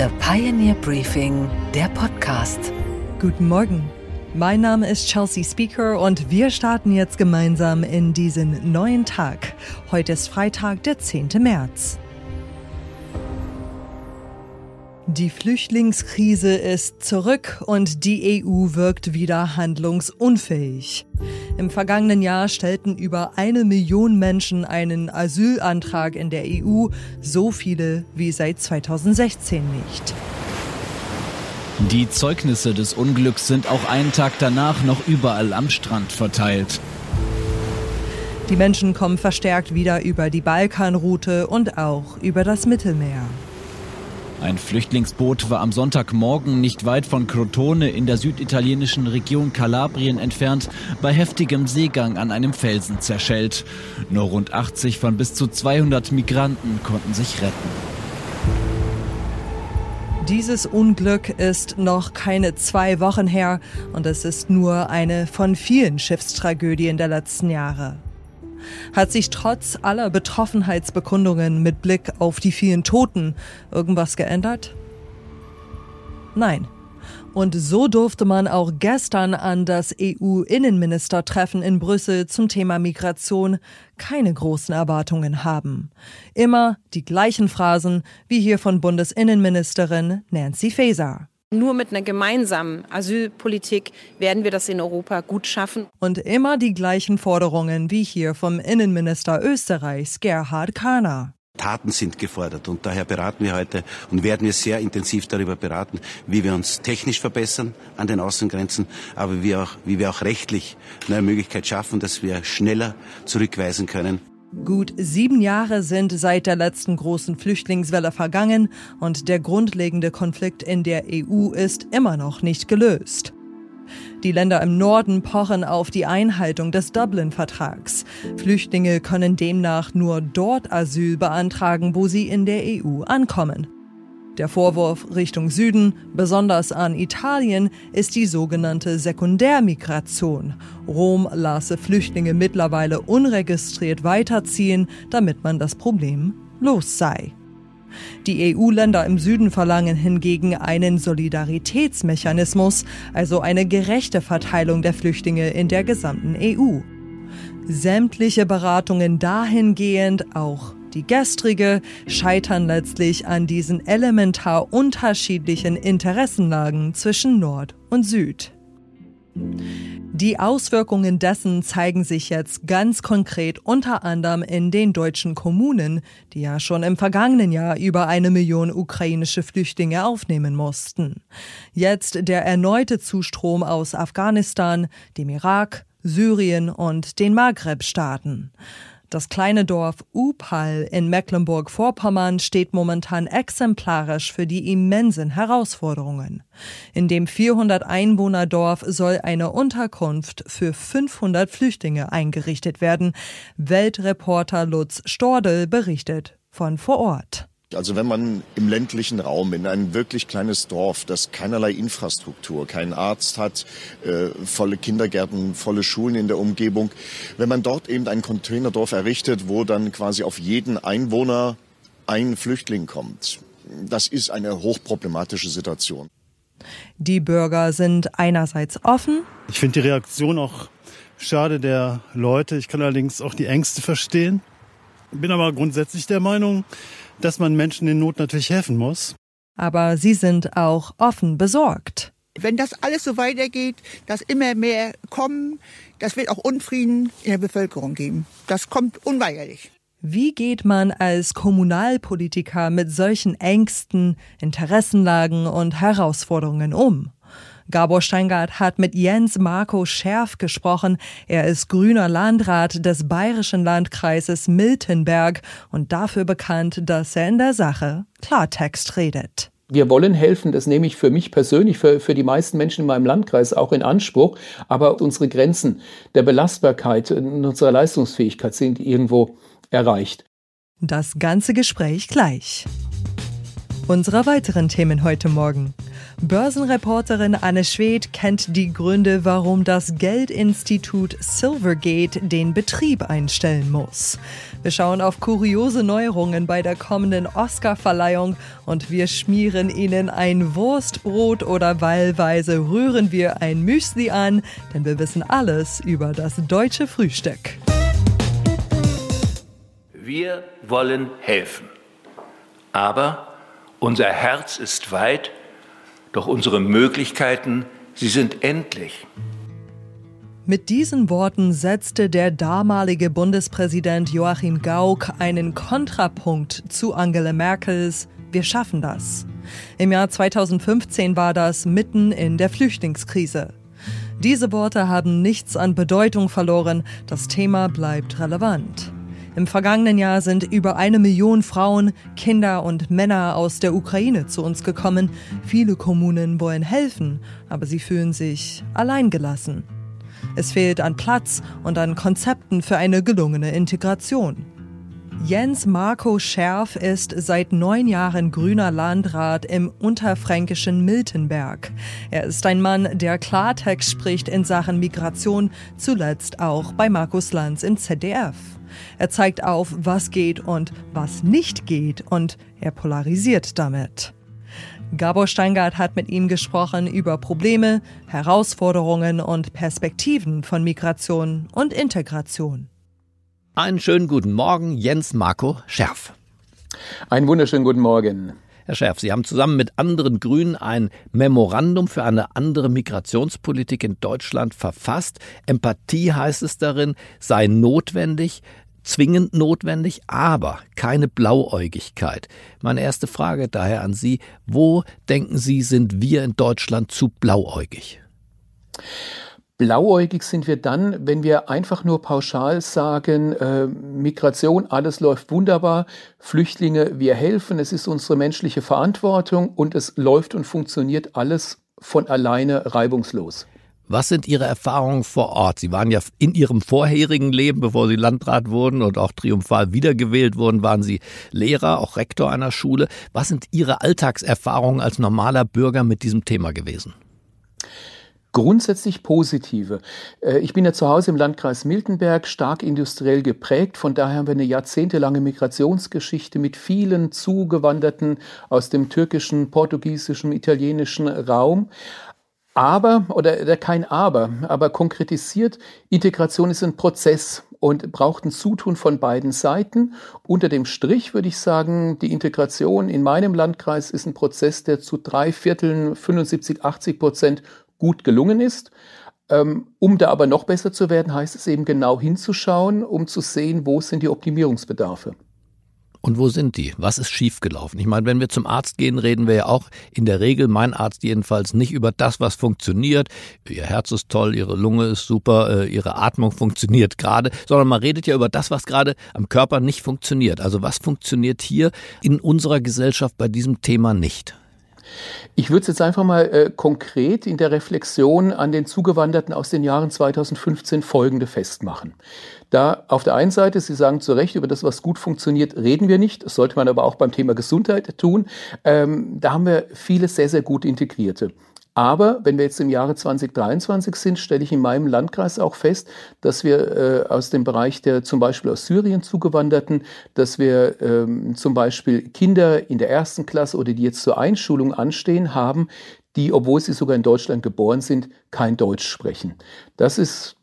The Pioneer Briefing, der Podcast. Guten Morgen. Mein Name ist Chelsea Speaker und wir starten jetzt gemeinsam in diesen neuen Tag. Heute ist Freitag, der 10. März. Die Flüchtlingskrise ist zurück und die EU wirkt wieder handlungsunfähig. Im vergangenen Jahr stellten über eine Million Menschen einen Asylantrag in der EU, so viele wie seit 2016 nicht. Die Zeugnisse des Unglücks sind auch einen Tag danach noch überall am Strand verteilt. Die Menschen kommen verstärkt wieder über die Balkanroute und auch über das Mittelmeer. Ein Flüchtlingsboot war am Sonntagmorgen nicht weit von Crotone in der süditalienischen Region Kalabrien entfernt bei heftigem Seegang an einem Felsen zerschellt. Nur rund 80 von bis zu 200 Migranten konnten sich retten. Dieses Unglück ist noch keine zwei Wochen her und es ist nur eine von vielen Schiffstragödien der letzten Jahre. Hat sich trotz aller Betroffenheitsbekundungen mit Blick auf die vielen Toten irgendwas geändert? Nein. Und so durfte man auch gestern an das EU-Innenministertreffen in Brüssel zum Thema Migration keine großen Erwartungen haben. Immer die gleichen Phrasen wie hier von Bundesinnenministerin Nancy Faeser. Nur mit einer gemeinsamen Asylpolitik werden wir das in Europa gut schaffen. Und immer die gleichen Forderungen wie hier vom Innenminister Österreichs Gerhard Kahner. Taten sind gefordert und daher beraten wir heute und werden wir sehr intensiv darüber beraten, wie wir uns technisch verbessern an den Außengrenzen, aber wie, wir auch, wie wir auch rechtlich eine Möglichkeit schaffen, dass wir schneller zurückweisen können. Gut sieben Jahre sind seit der letzten großen Flüchtlingswelle vergangen und der grundlegende Konflikt in der EU ist immer noch nicht gelöst. Die Länder im Norden pochen auf die Einhaltung des Dublin-Vertrags. Flüchtlinge können demnach nur dort Asyl beantragen, wo sie in der EU ankommen. Der Vorwurf Richtung Süden, besonders an Italien, ist die sogenannte Sekundärmigration. Rom lasse Flüchtlinge mittlerweile unregistriert weiterziehen, damit man das Problem los sei. Die EU-Länder im Süden verlangen hingegen einen Solidaritätsmechanismus, also eine gerechte Verteilung der Flüchtlinge in der gesamten EU. Sämtliche Beratungen dahingehend auch die gestrige scheitern letztlich an diesen elementar unterschiedlichen Interessenlagen zwischen Nord und Süd. Die Auswirkungen dessen zeigen sich jetzt ganz konkret unter anderem in den deutschen Kommunen, die ja schon im vergangenen Jahr über eine Million ukrainische Flüchtlinge aufnehmen mussten. Jetzt der erneute Zustrom aus Afghanistan, dem Irak, Syrien und den Maghreb-Staaten. Das kleine Dorf Upal in Mecklenburg-Vorpommern steht momentan exemplarisch für die immensen Herausforderungen. In dem 400 Einwohner Dorf soll eine Unterkunft für 500 Flüchtlinge eingerichtet werden. Weltreporter Lutz Stordel berichtet von vor Ort. Also wenn man im ländlichen Raum, in ein wirklich kleines Dorf, das keinerlei Infrastruktur, keinen Arzt hat, äh, volle Kindergärten, volle Schulen in der Umgebung, wenn man dort eben ein Containerdorf errichtet, wo dann quasi auf jeden Einwohner ein Flüchtling kommt, das ist eine hochproblematische Situation. Die Bürger sind einerseits offen. Ich finde die Reaktion auch schade der Leute. Ich kann allerdings auch die Ängste verstehen. Bin aber grundsätzlich der Meinung, dass man Menschen in Not natürlich helfen muss. Aber sie sind auch offen besorgt. Wenn das alles so weitergeht, dass immer mehr kommen, das wird auch Unfrieden in der Bevölkerung geben. Das kommt unweigerlich. Wie geht man als Kommunalpolitiker mit solchen Ängsten, Interessenlagen und Herausforderungen um? Gabor Steingart hat mit Jens Marco Scherf gesprochen. Er ist grüner Landrat des bayerischen Landkreises Miltenberg und dafür bekannt, dass er in der Sache Klartext redet. Wir wollen helfen, das nehme ich für mich persönlich, für, für die meisten Menschen in meinem Landkreis auch in Anspruch. Aber unsere Grenzen der Belastbarkeit unserer Leistungsfähigkeit sind irgendwo erreicht. Das ganze Gespräch gleich. Unsere weiteren Themen heute Morgen. Börsenreporterin Anne Schwed kennt die Gründe, warum das Geldinstitut Silvergate den Betrieb einstellen muss. Wir schauen auf kuriose Neuerungen bei der kommenden Oscar-Verleihung und wir schmieren Ihnen ein Wurstbrot oder wahlweise rühren wir ein Müsli an, denn wir wissen alles über das deutsche Frühstück. Wir wollen helfen. Aber unser Herz ist weit, doch unsere Möglichkeiten, sie sind endlich. Mit diesen Worten setzte der damalige Bundespräsident Joachim Gauck einen Kontrapunkt zu Angela Merkels Wir schaffen das. Im Jahr 2015 war das mitten in der Flüchtlingskrise. Diese Worte haben nichts an Bedeutung verloren, das Thema bleibt relevant. Im vergangenen Jahr sind über eine Million Frauen, Kinder und Männer aus der Ukraine zu uns gekommen. Viele Kommunen wollen helfen, aber sie fühlen sich alleingelassen. Es fehlt an Platz und an Konzepten für eine gelungene Integration. Jens Marco Scherf ist seit neun Jahren grüner Landrat im unterfränkischen Miltenberg. Er ist ein Mann, der Klartext spricht in Sachen Migration, zuletzt auch bei Markus Lanz im ZDF. Er zeigt auf, was geht und was nicht geht und er polarisiert damit. Gabor Steingart hat mit ihm gesprochen über Probleme, Herausforderungen und Perspektiven von Migration und Integration. Einen schönen guten Morgen, Jens Marco Scherf. Einen wunderschönen guten Morgen. Herr Scherf, Sie haben zusammen mit anderen Grünen ein Memorandum für eine andere Migrationspolitik in Deutschland verfasst. Empathie heißt es darin, sei notwendig zwingend notwendig, aber keine Blauäugigkeit. Meine erste Frage daher an Sie, wo denken Sie, sind wir in Deutschland zu blauäugig? Blauäugig sind wir dann, wenn wir einfach nur pauschal sagen, äh, Migration, alles läuft wunderbar, Flüchtlinge, wir helfen, es ist unsere menschliche Verantwortung und es läuft und funktioniert alles von alleine reibungslos. Was sind Ihre Erfahrungen vor Ort? Sie waren ja in Ihrem vorherigen Leben, bevor Sie Landrat wurden und auch triumphal wiedergewählt wurden, waren Sie Lehrer, auch Rektor einer Schule. Was sind Ihre Alltagserfahrungen als normaler Bürger mit diesem Thema gewesen? Grundsätzlich positive. Äh, ich bin ja zu Hause im Landkreis Miltenberg, stark industriell geprägt. Von daher haben wir eine jahrzehntelange Migrationsgeschichte mit vielen Zugewanderten aus dem türkischen, portugiesischen, italienischen Raum. Aber, oder, oder kein Aber, aber konkretisiert, Integration ist ein Prozess und braucht ein Zutun von beiden Seiten. Unter dem Strich würde ich sagen, die Integration in meinem Landkreis ist ein Prozess, der zu drei Vierteln, 75, 80 Prozent gut gelungen ist. Ähm, um da aber noch besser zu werden, heißt es eben genau hinzuschauen, um zu sehen, wo sind die Optimierungsbedarfe. Und wo sind die? Was ist schiefgelaufen? Ich meine, wenn wir zum Arzt gehen, reden wir ja auch in der Regel, mein Arzt jedenfalls, nicht über das, was funktioniert. Ihr Herz ist toll, Ihre Lunge ist super, äh, Ihre Atmung funktioniert gerade, sondern man redet ja über das, was gerade am Körper nicht funktioniert. Also was funktioniert hier in unserer Gesellschaft bei diesem Thema nicht? Ich würde es jetzt einfach mal äh, konkret in der Reflexion an den Zugewanderten aus den Jahren 2015 folgende festmachen. Da auf der einen Seite, Sie sagen zu Recht, über das, was gut funktioniert, reden wir nicht. Das sollte man aber auch beim Thema Gesundheit tun. Ähm, da haben wir viele sehr, sehr gut integrierte. Aber wenn wir jetzt im Jahre 2023 sind, stelle ich in meinem Landkreis auch fest, dass wir äh, aus dem Bereich der zum Beispiel aus Syrien zugewanderten, dass wir ähm, zum Beispiel Kinder in der ersten Klasse oder die jetzt zur Einschulung anstehen haben, die, obwohl sie sogar in Deutschland geboren sind, kein Deutsch sprechen. Das ist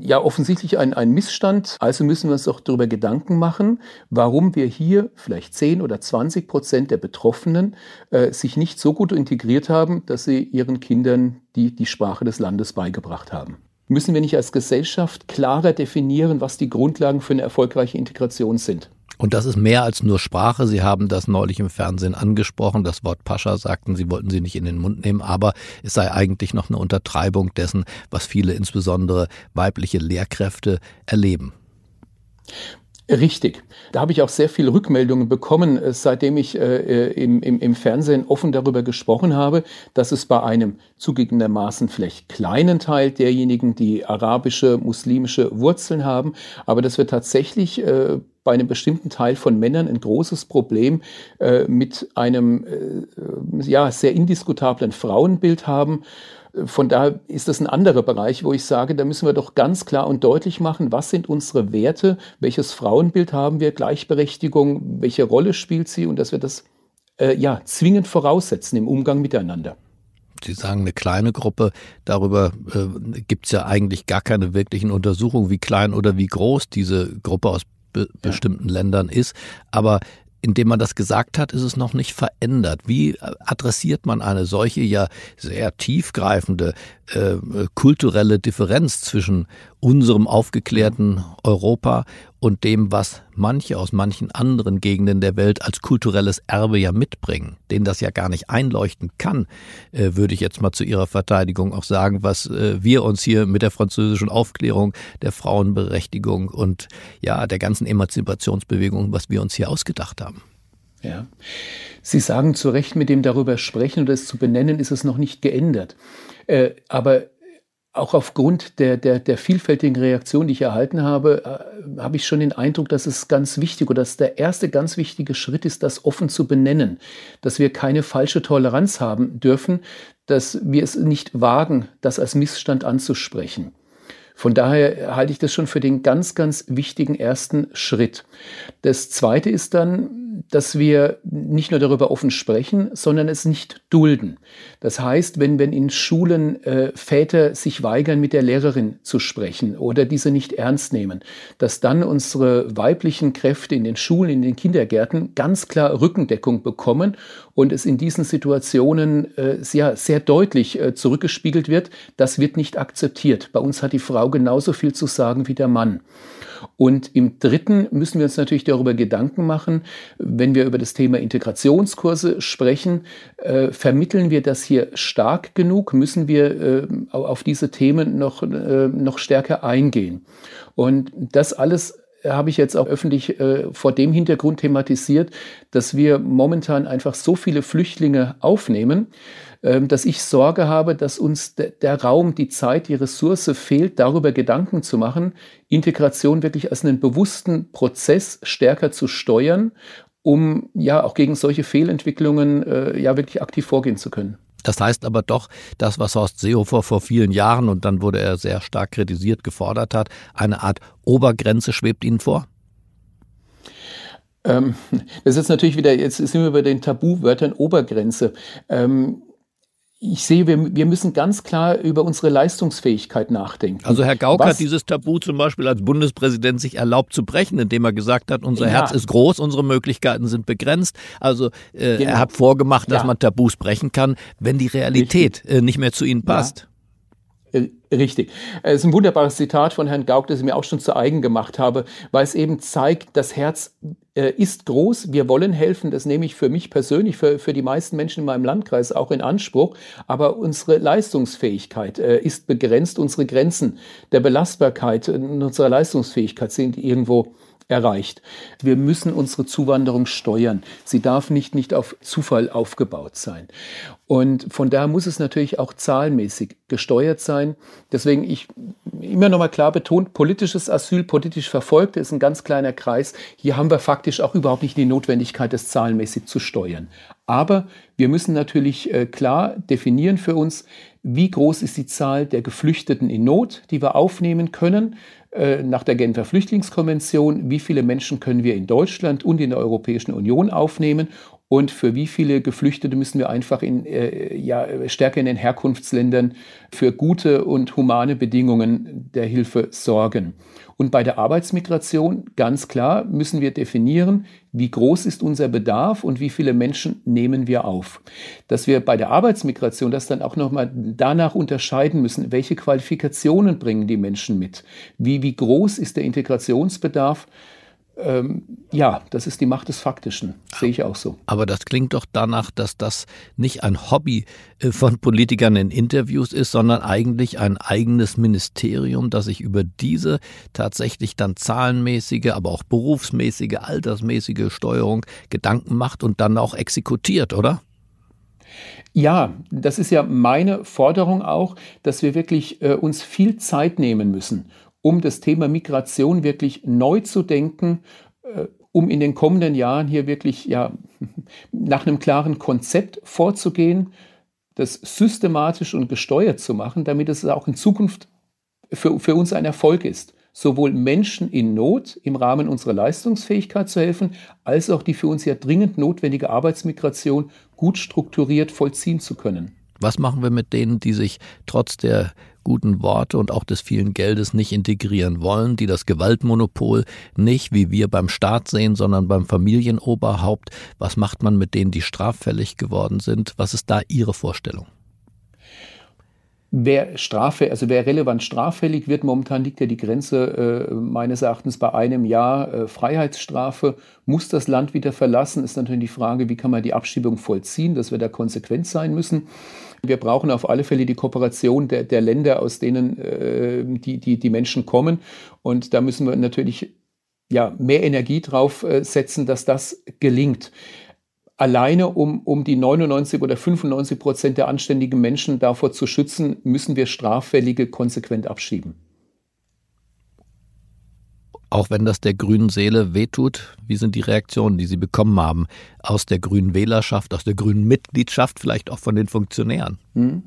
ja offensichtlich ein, ein Missstand. Also müssen wir uns doch darüber Gedanken machen, warum wir hier vielleicht 10 oder 20 Prozent der Betroffenen äh, sich nicht so gut integriert haben, dass sie ihren Kindern die, die Sprache des Landes beigebracht haben. Müssen wir nicht als Gesellschaft klarer definieren, was die Grundlagen für eine erfolgreiche Integration sind? Und das ist mehr als nur Sprache. Sie haben das neulich im Fernsehen angesprochen. Das Wort Pascha sagten, Sie wollten sie nicht in den Mund nehmen, aber es sei eigentlich noch eine Untertreibung dessen, was viele, insbesondere weibliche Lehrkräfte, erleben. Richtig. Da habe ich auch sehr viele Rückmeldungen bekommen, äh, seitdem ich äh, äh, im, im, im Fernsehen offen darüber gesprochen habe, dass es bei einem zugegebenermaßen vielleicht kleinen Teil derjenigen, die arabische, muslimische Wurzeln haben, aber dass wir tatsächlich äh, bei einem bestimmten Teil von Männern ein großes Problem äh, mit einem äh, ja, sehr indiskutablen Frauenbild haben. Von daher ist das ein anderer Bereich, wo ich sage, da müssen wir doch ganz klar und deutlich machen, was sind unsere Werte, welches Frauenbild haben wir, Gleichberechtigung, welche Rolle spielt sie und dass wir das äh, ja zwingend voraussetzen im Umgang miteinander. Sie sagen eine kleine Gruppe, darüber äh, gibt es ja eigentlich gar keine wirklichen Untersuchungen, wie klein oder wie groß diese Gruppe aus be ja. bestimmten Ländern ist. Aber indem man das gesagt hat, ist es noch nicht verändert. Wie adressiert man eine solche ja sehr tiefgreifende äh, kulturelle Differenz zwischen unserem aufgeklärten Europa und dem, was manche aus manchen anderen Gegenden der Welt als kulturelles Erbe ja mitbringen, denen das ja gar nicht einleuchten kann, äh, würde ich jetzt mal zu Ihrer Verteidigung auch sagen, was äh, wir uns hier mit der französischen Aufklärung, der Frauenberechtigung und ja, der ganzen Emanzipationsbewegung, was wir uns hier ausgedacht haben. Ja. Sie sagen zu Recht, mit dem darüber sprechen oder es zu benennen, ist es noch nicht geändert. Äh, aber auch aufgrund der, der, der vielfältigen Reaktion, die ich erhalten habe, äh, habe ich schon den Eindruck, dass es ganz wichtig oder dass der erste ganz wichtige Schritt ist, das offen zu benennen, dass wir keine falsche Toleranz haben dürfen, dass wir es nicht wagen, das als Missstand anzusprechen. Von daher halte ich das schon für den ganz, ganz wichtigen ersten Schritt. Das Zweite ist dann, dass wir nicht nur darüber offen sprechen, sondern es nicht dulden. Das heißt, wenn, wenn in Schulen äh, Väter sich weigern, mit der Lehrerin zu sprechen oder diese nicht ernst nehmen, dass dann unsere weiblichen Kräfte in den Schulen, in den Kindergärten ganz klar Rückendeckung bekommen und es in diesen Situationen äh, sehr, sehr deutlich äh, zurückgespiegelt wird, das wird nicht akzeptiert. Bei uns hat die Frau genauso viel zu sagen wie der Mann. Und im dritten müssen wir uns natürlich darüber Gedanken machen, wenn wir über das Thema Integrationskurse sprechen, äh, vermitteln wir das hier stark genug? Müssen wir äh, auf diese Themen noch, äh, noch stärker eingehen? Und das alles habe ich jetzt auch öffentlich äh, vor dem Hintergrund thematisiert, dass wir momentan einfach so viele Flüchtlinge aufnehmen, äh, dass ich Sorge habe, dass uns de der Raum, die Zeit, die Ressource fehlt, darüber Gedanken zu machen, Integration wirklich als einen bewussten Prozess stärker zu steuern, um ja auch gegen solche Fehlentwicklungen äh, ja wirklich aktiv vorgehen zu können. Das heißt aber doch, das, was Horst Seehofer vor vielen Jahren, und dann wurde er sehr stark kritisiert, gefordert hat, eine Art Obergrenze schwebt Ihnen vor? Ähm, das ist natürlich wieder, jetzt sind wir bei den Tabuwörtern Obergrenze. Ähm, ich sehe, wir, wir müssen ganz klar über unsere Leistungsfähigkeit nachdenken. Also Herr Gauck Was? hat dieses Tabu zum Beispiel als Bundespräsident sich erlaubt zu brechen, indem er gesagt hat, unser ja. Herz ist groß, unsere Möglichkeiten sind begrenzt. Also äh, genau. er hat vorgemacht, dass ja. man Tabus brechen kann, wenn die Realität äh, nicht mehr zu ihnen passt. Ja. Richtig. Es ist ein wunderbares Zitat von Herrn Gauck, das ich mir auch schon zu eigen gemacht habe, weil es eben zeigt, das Herz äh, ist groß. Wir wollen helfen. Das nehme ich für mich persönlich, für, für die meisten Menschen in meinem Landkreis auch in Anspruch. Aber unsere Leistungsfähigkeit äh, ist begrenzt. Unsere Grenzen der Belastbarkeit unserer Leistungsfähigkeit sind irgendwo erreicht. Wir müssen unsere Zuwanderung steuern. Sie darf nicht, nicht auf Zufall aufgebaut sein. Und von daher muss es natürlich auch zahlenmäßig gesteuert sein. Deswegen ich immer noch mal klar betont, politisches Asyl, politisch Verfolgte ist ein ganz kleiner Kreis. Hier haben wir faktisch auch überhaupt nicht die Notwendigkeit, das zahlenmäßig zu steuern. Aber wir müssen natürlich äh, klar definieren für uns, wie groß ist die Zahl der Geflüchteten in Not, die wir aufnehmen können nach der Genfer Flüchtlingskonvention, wie viele Menschen können wir in Deutschland und in der Europäischen Union aufnehmen und für wie viele Geflüchtete müssen wir einfach in, äh, ja, stärker in den Herkunftsländern für gute und humane Bedingungen der Hilfe sorgen. Und bei der Arbeitsmigration ganz klar müssen wir definieren, wie groß ist unser Bedarf und wie viele Menschen nehmen wir auf. Dass wir bei der Arbeitsmigration das dann auch nochmal danach unterscheiden müssen, welche Qualifikationen bringen die Menschen mit, wie, wie groß ist der Integrationsbedarf ähm, ja, das ist die Macht des Faktischen, sehe ich auch so. Aber das klingt doch danach, dass das nicht ein Hobby äh, von Politikern in Interviews ist, sondern eigentlich ein eigenes Ministerium, das sich über diese tatsächlich dann zahlenmäßige, aber auch berufsmäßige, altersmäßige Steuerung Gedanken macht und dann auch exekutiert, oder? Ja, das ist ja meine Forderung auch, dass wir wirklich äh, uns viel Zeit nehmen müssen, um das Thema Migration wirklich neu zu denken äh, um in den kommenden Jahren hier wirklich ja, nach einem klaren Konzept vorzugehen, das systematisch und gesteuert zu machen, damit es auch in Zukunft für, für uns ein Erfolg ist, sowohl Menschen in Not im Rahmen unserer Leistungsfähigkeit zu helfen, als auch die für uns ja dringend notwendige Arbeitsmigration gut strukturiert vollziehen zu können. Was machen wir mit denen, die sich trotz der guten Worte und auch des vielen Geldes nicht integrieren wollen, die das Gewaltmonopol nicht wie wir beim Staat sehen, sondern beim Familienoberhaupt? Was macht man mit denen, die straffällig geworden sind? Was ist da Ihre Vorstellung? Wer Strafe, also wer relevant straffällig wird, momentan liegt ja die Grenze äh, meines Erachtens bei einem Jahr äh, Freiheitsstrafe, muss das Land wieder verlassen, ist natürlich die Frage, wie kann man die Abschiebung vollziehen, dass wir da konsequent sein müssen. Wir brauchen auf alle Fälle die Kooperation der, der Länder, aus denen äh, die, die, die Menschen kommen. Und da müssen wir natürlich ja, mehr Energie drauf äh, setzen, dass das gelingt alleine um, um die 99 oder 95 Prozent der anständigen Menschen davor zu schützen, müssen wir Straffällige konsequent abschieben. Auch wenn das der grünen Seele wehtut, wie sind die Reaktionen, die Sie bekommen haben aus der grünen Wählerschaft, aus der grünen Mitgliedschaft, vielleicht auch von den Funktionären? Hm.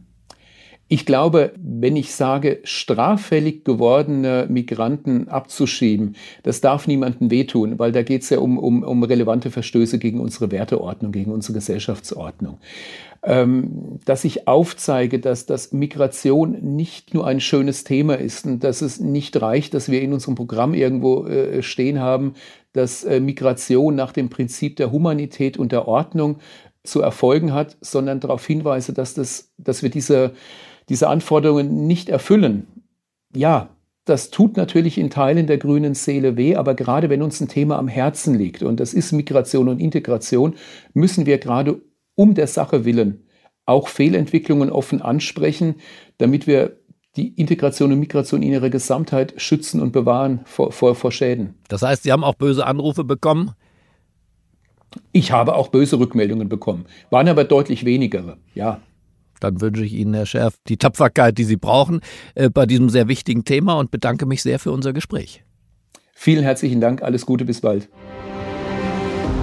Ich glaube, wenn ich sage, straffällig gewordene Migranten abzuschieben, das darf niemandem wehtun, weil da geht es ja um, um, um relevante Verstöße gegen unsere Werteordnung, gegen unsere Gesellschaftsordnung. Ähm, dass ich aufzeige, dass das Migration nicht nur ein schönes Thema ist und dass es nicht reicht, dass wir in unserem Programm irgendwo äh, stehen haben, dass äh, Migration nach dem Prinzip der Humanität und der Ordnung zu erfolgen hat, sondern darauf hinweise, dass, das, dass wir diese diese Anforderungen nicht erfüllen, ja, das tut natürlich in Teilen der grünen Seele weh, aber gerade wenn uns ein Thema am Herzen liegt, und das ist Migration und Integration, müssen wir gerade um der Sache willen auch Fehlentwicklungen offen ansprechen, damit wir die Integration und Migration in ihrer Gesamtheit schützen und bewahren vor, vor, vor Schäden. Das heißt, Sie haben auch böse Anrufe bekommen? Ich habe auch böse Rückmeldungen bekommen, waren aber deutlich weniger, ja. Dann wünsche ich Ihnen, Herr Scherf, die Tapferkeit, die Sie brauchen äh, bei diesem sehr wichtigen Thema und bedanke mich sehr für unser Gespräch. Vielen herzlichen Dank, alles Gute, bis bald.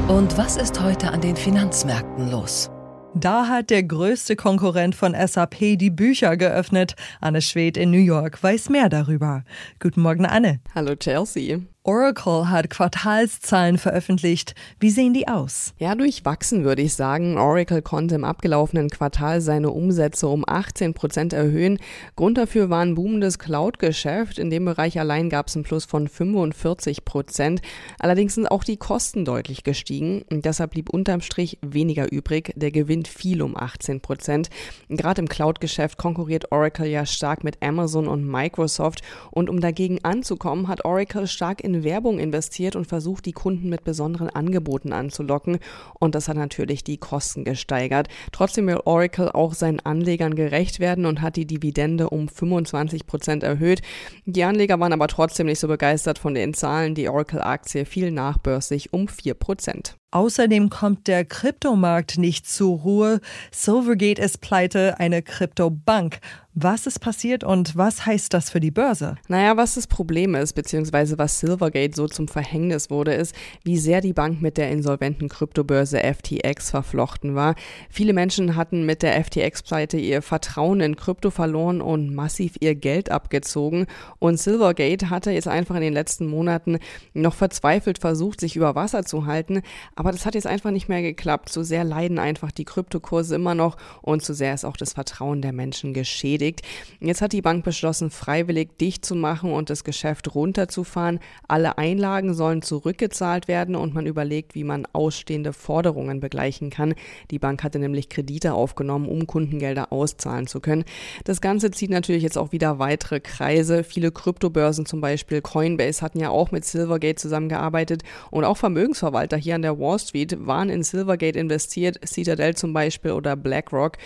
Und was ist heute an den Finanzmärkten los? Da hat der größte Konkurrent von SAP die Bücher geöffnet. Anne Schwed in New York weiß mehr darüber. Guten Morgen, Anne. Hallo, Chelsea. Oracle hat Quartalszahlen veröffentlicht. Wie sehen die aus? Ja, durchwachsen würde ich sagen. Oracle konnte im abgelaufenen Quartal seine Umsätze um 18 Prozent erhöhen. Grund dafür war ein boomendes Cloud-Geschäft. In dem Bereich allein gab es einen Plus von 45 Prozent. Allerdings sind auch die Kosten deutlich gestiegen. Deshalb blieb unterm Strich weniger übrig. Der Gewinn fiel um 18 Prozent. Gerade im Cloud-Geschäft konkurriert Oracle ja stark mit Amazon und Microsoft. Und um dagegen anzukommen, hat Oracle stark in in Werbung investiert und versucht, die Kunden mit besonderen Angeboten anzulocken. Und das hat natürlich die Kosten gesteigert. Trotzdem will Oracle auch seinen Anlegern gerecht werden und hat die Dividende um 25 Prozent erhöht. Die Anleger waren aber trotzdem nicht so begeistert von den Zahlen. Die Oracle-Aktie fiel nachbörslich um 4 Prozent. Außerdem kommt der Kryptomarkt nicht zur Ruhe. Silvergate ist pleite, eine Kryptobank. Was ist passiert und was heißt das für die Börse? Naja, was das Problem ist, beziehungsweise was Silvergate so zum Verhängnis wurde, ist, wie sehr die Bank mit der insolventen Kryptobörse FTX verflochten war. Viele Menschen hatten mit der FTX-Pleite ihr Vertrauen in Krypto verloren und massiv ihr Geld abgezogen. Und Silvergate hatte jetzt einfach in den letzten Monaten noch verzweifelt versucht, sich über Wasser zu halten. Aber das hat jetzt einfach nicht mehr geklappt. Zu sehr leiden einfach die Kryptokurse immer noch und zu sehr ist auch das Vertrauen der Menschen geschädigt. Jetzt hat die Bank beschlossen, freiwillig dicht zu machen und das Geschäft runterzufahren. Alle Einlagen sollen zurückgezahlt werden und man überlegt, wie man ausstehende Forderungen begleichen kann. Die Bank hatte nämlich Kredite aufgenommen, um Kundengelder auszahlen zu können. Das Ganze zieht natürlich jetzt auch wieder weitere Kreise. Viele Kryptobörsen, zum Beispiel Coinbase, hatten ja auch mit Silvergate zusammengearbeitet und auch Vermögensverwalter hier an der Wall Wall Street waren in Silvergate investiert, Citadel zum Beispiel oder BlackRock.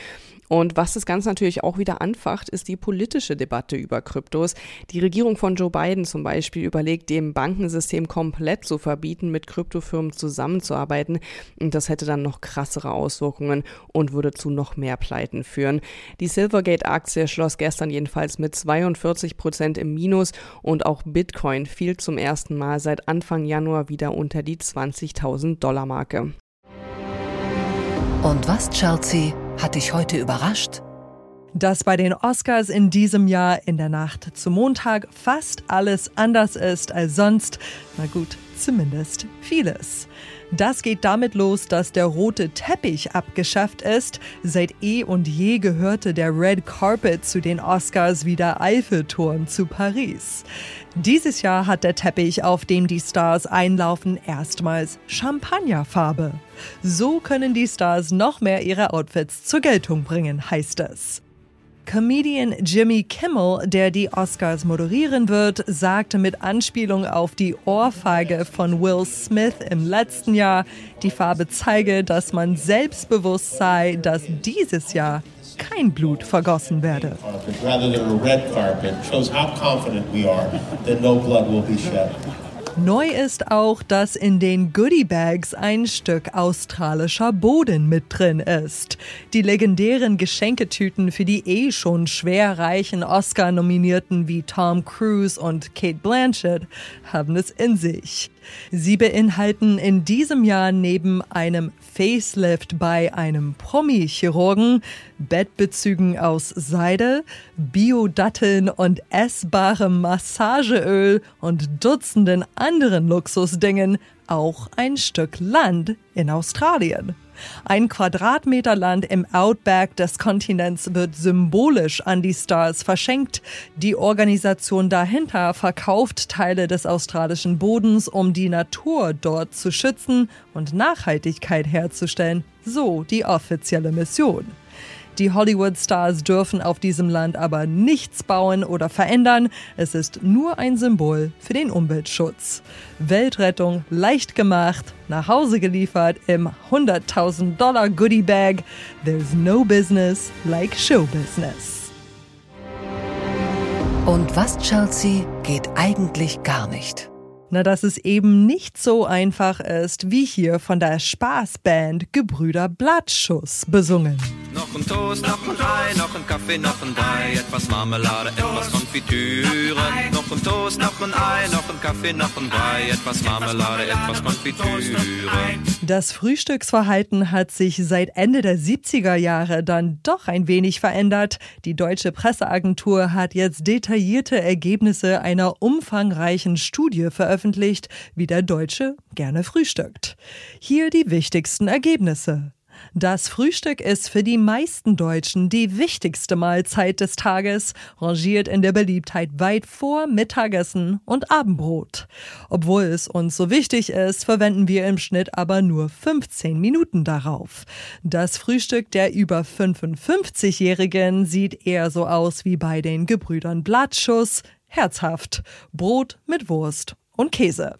Und was das Ganze natürlich auch wieder anfacht, ist die politische Debatte über Kryptos. Die Regierung von Joe Biden zum Beispiel überlegt, dem Bankensystem komplett zu verbieten, mit Kryptofirmen zusammenzuarbeiten. Und das hätte dann noch krassere Auswirkungen und würde zu noch mehr Pleiten führen. Die Silvergate-Aktie schloss gestern jedenfalls mit 42 Prozent im Minus und auch Bitcoin fiel zum ersten Mal seit Anfang Januar wieder unter die 20.000 Dollar Marke. Und was, Chelsea, hat dich heute überrascht? Dass bei den Oscars in diesem Jahr in der Nacht zum Montag fast alles anders ist als sonst. Na gut, zumindest vieles. Das geht damit los, dass der rote Teppich abgeschafft ist. Seit eh und je gehörte der Red Carpet zu den Oscars wie der Eiffelturm zu Paris. Dieses Jahr hat der Teppich, auf dem die Stars einlaufen, erstmals Champagnerfarbe. So können die Stars noch mehr ihre Outfits zur Geltung bringen, heißt es. Comedian Jimmy Kimmel, der die Oscars moderieren wird, sagte mit Anspielung auf die Ohrfeige von Will Smith im letzten Jahr, die Farbe zeige, dass man selbstbewusst sei, dass dieses Jahr kein Blut vergossen werde. Rather than a red carpet shows how confident we are that no blood will be shed. Neu ist auch, dass in den Goodie Bags ein Stück australischer Boden mit drin ist. Die legendären Geschenketüten für die eh schon schwer reichen Oscar-Nominierten wie Tom Cruise und Kate Blanchett haben es in sich. Sie beinhalten in diesem Jahr neben einem Facelift bei einem Promi-Chirurgen, Bettbezügen aus Seide, Biodatteln und essbarem Massageöl und Dutzenden anderen Luxusdingen auch ein Stück Land in Australien. Ein Quadratmeter Land im Outback des Kontinents wird symbolisch an die Stars verschenkt. Die Organisation dahinter verkauft Teile des australischen Bodens, um die Natur dort zu schützen und Nachhaltigkeit herzustellen. So die offizielle Mission. Die Hollywood-Stars dürfen auf diesem Land aber nichts bauen oder verändern. Es ist nur ein Symbol für den Umweltschutz. Weltrettung leicht gemacht, nach Hause geliefert im 100.000 Dollar Goodie Bag. There's no business like show business. Und was, Chelsea, geht eigentlich gar nicht? Na, dass es eben nicht so einfach ist, wie hier von der Spaßband Gebrüder Blattschuss besungen. Noch ein Toast, noch ein Ei, noch ein Kaffee, noch ein Brei, etwas Marmelade, etwas Konfitüre. Noch ein Toast, noch ein Ei, noch ein Kaffee, noch ein Brei, etwas Marmelade, etwas Konfitüre. Das Frühstücksverhalten hat sich seit Ende der 70er Jahre dann doch ein wenig verändert. Die deutsche Presseagentur hat jetzt detaillierte Ergebnisse einer umfangreichen Studie veröffentlicht, wie der Deutsche gerne frühstückt. Hier die wichtigsten Ergebnisse. Das Frühstück ist für die meisten Deutschen die wichtigste Mahlzeit des Tages, rangiert in der Beliebtheit weit vor Mittagessen und Abendbrot. Obwohl es uns so wichtig ist, verwenden wir im Schnitt aber nur 15 Minuten darauf. Das Frühstück der über 55-Jährigen sieht eher so aus wie bei den Gebrüdern Blattschuss, herzhaft, Brot mit Wurst und Käse.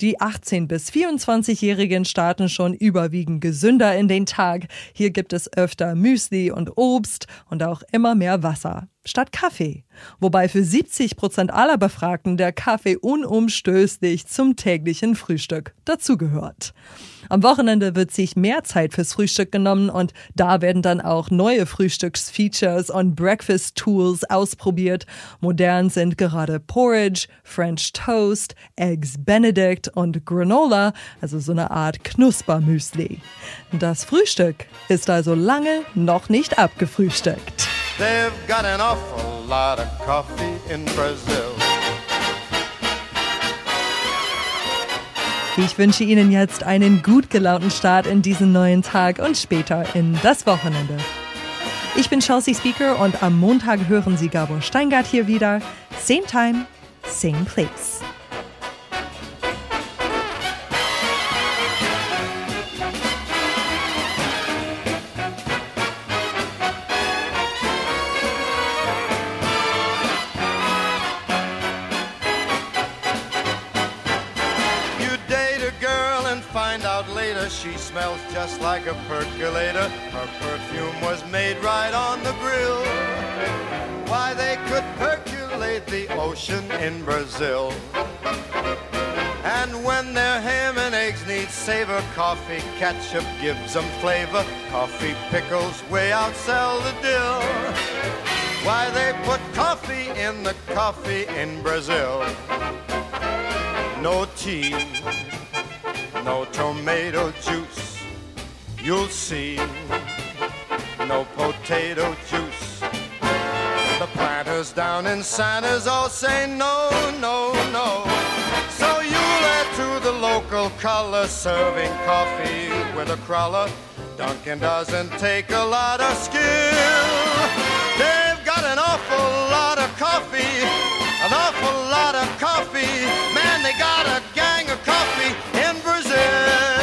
Die 18- bis 24-Jährigen starten schon überwiegend gesünder in den Tag. Hier gibt es öfter Müsli und Obst und auch immer mehr Wasser statt Kaffee. Wobei für 70 Prozent aller Befragten der Kaffee unumstößlich zum täglichen Frühstück dazugehört. Am Wochenende wird sich mehr Zeit fürs Frühstück genommen und da werden dann auch neue Frühstücksfeatures und Breakfast Tools ausprobiert. Modern sind gerade Porridge, French Toast, Eggs Benedict und Granola, also so eine Art Knuspermüsli. Das Frühstück ist also lange noch nicht abgefrühstückt. They've got an awful lot of coffee in Brazil. Ich wünsche Ihnen jetzt einen gut gelaunten Start in diesen neuen Tag und später in das Wochenende. Ich bin Chelsea Speaker und am Montag hören Sie Gabor Steingart hier wieder. Same time, same place. Brazil. And when their ham and eggs need savor, coffee ketchup gives them flavor. Coffee pickles way outsell the dill. Why they put coffee in the coffee in Brazil. No tea, no tomato juice. You'll see, no potato juice planters down in Santa's all say no, no, no. So you add to the local color, serving coffee with a crawler. Duncan doesn't take a lot of skill. They've got an awful lot of coffee, an awful lot of coffee. Man, they got a gang of coffee in Brazil.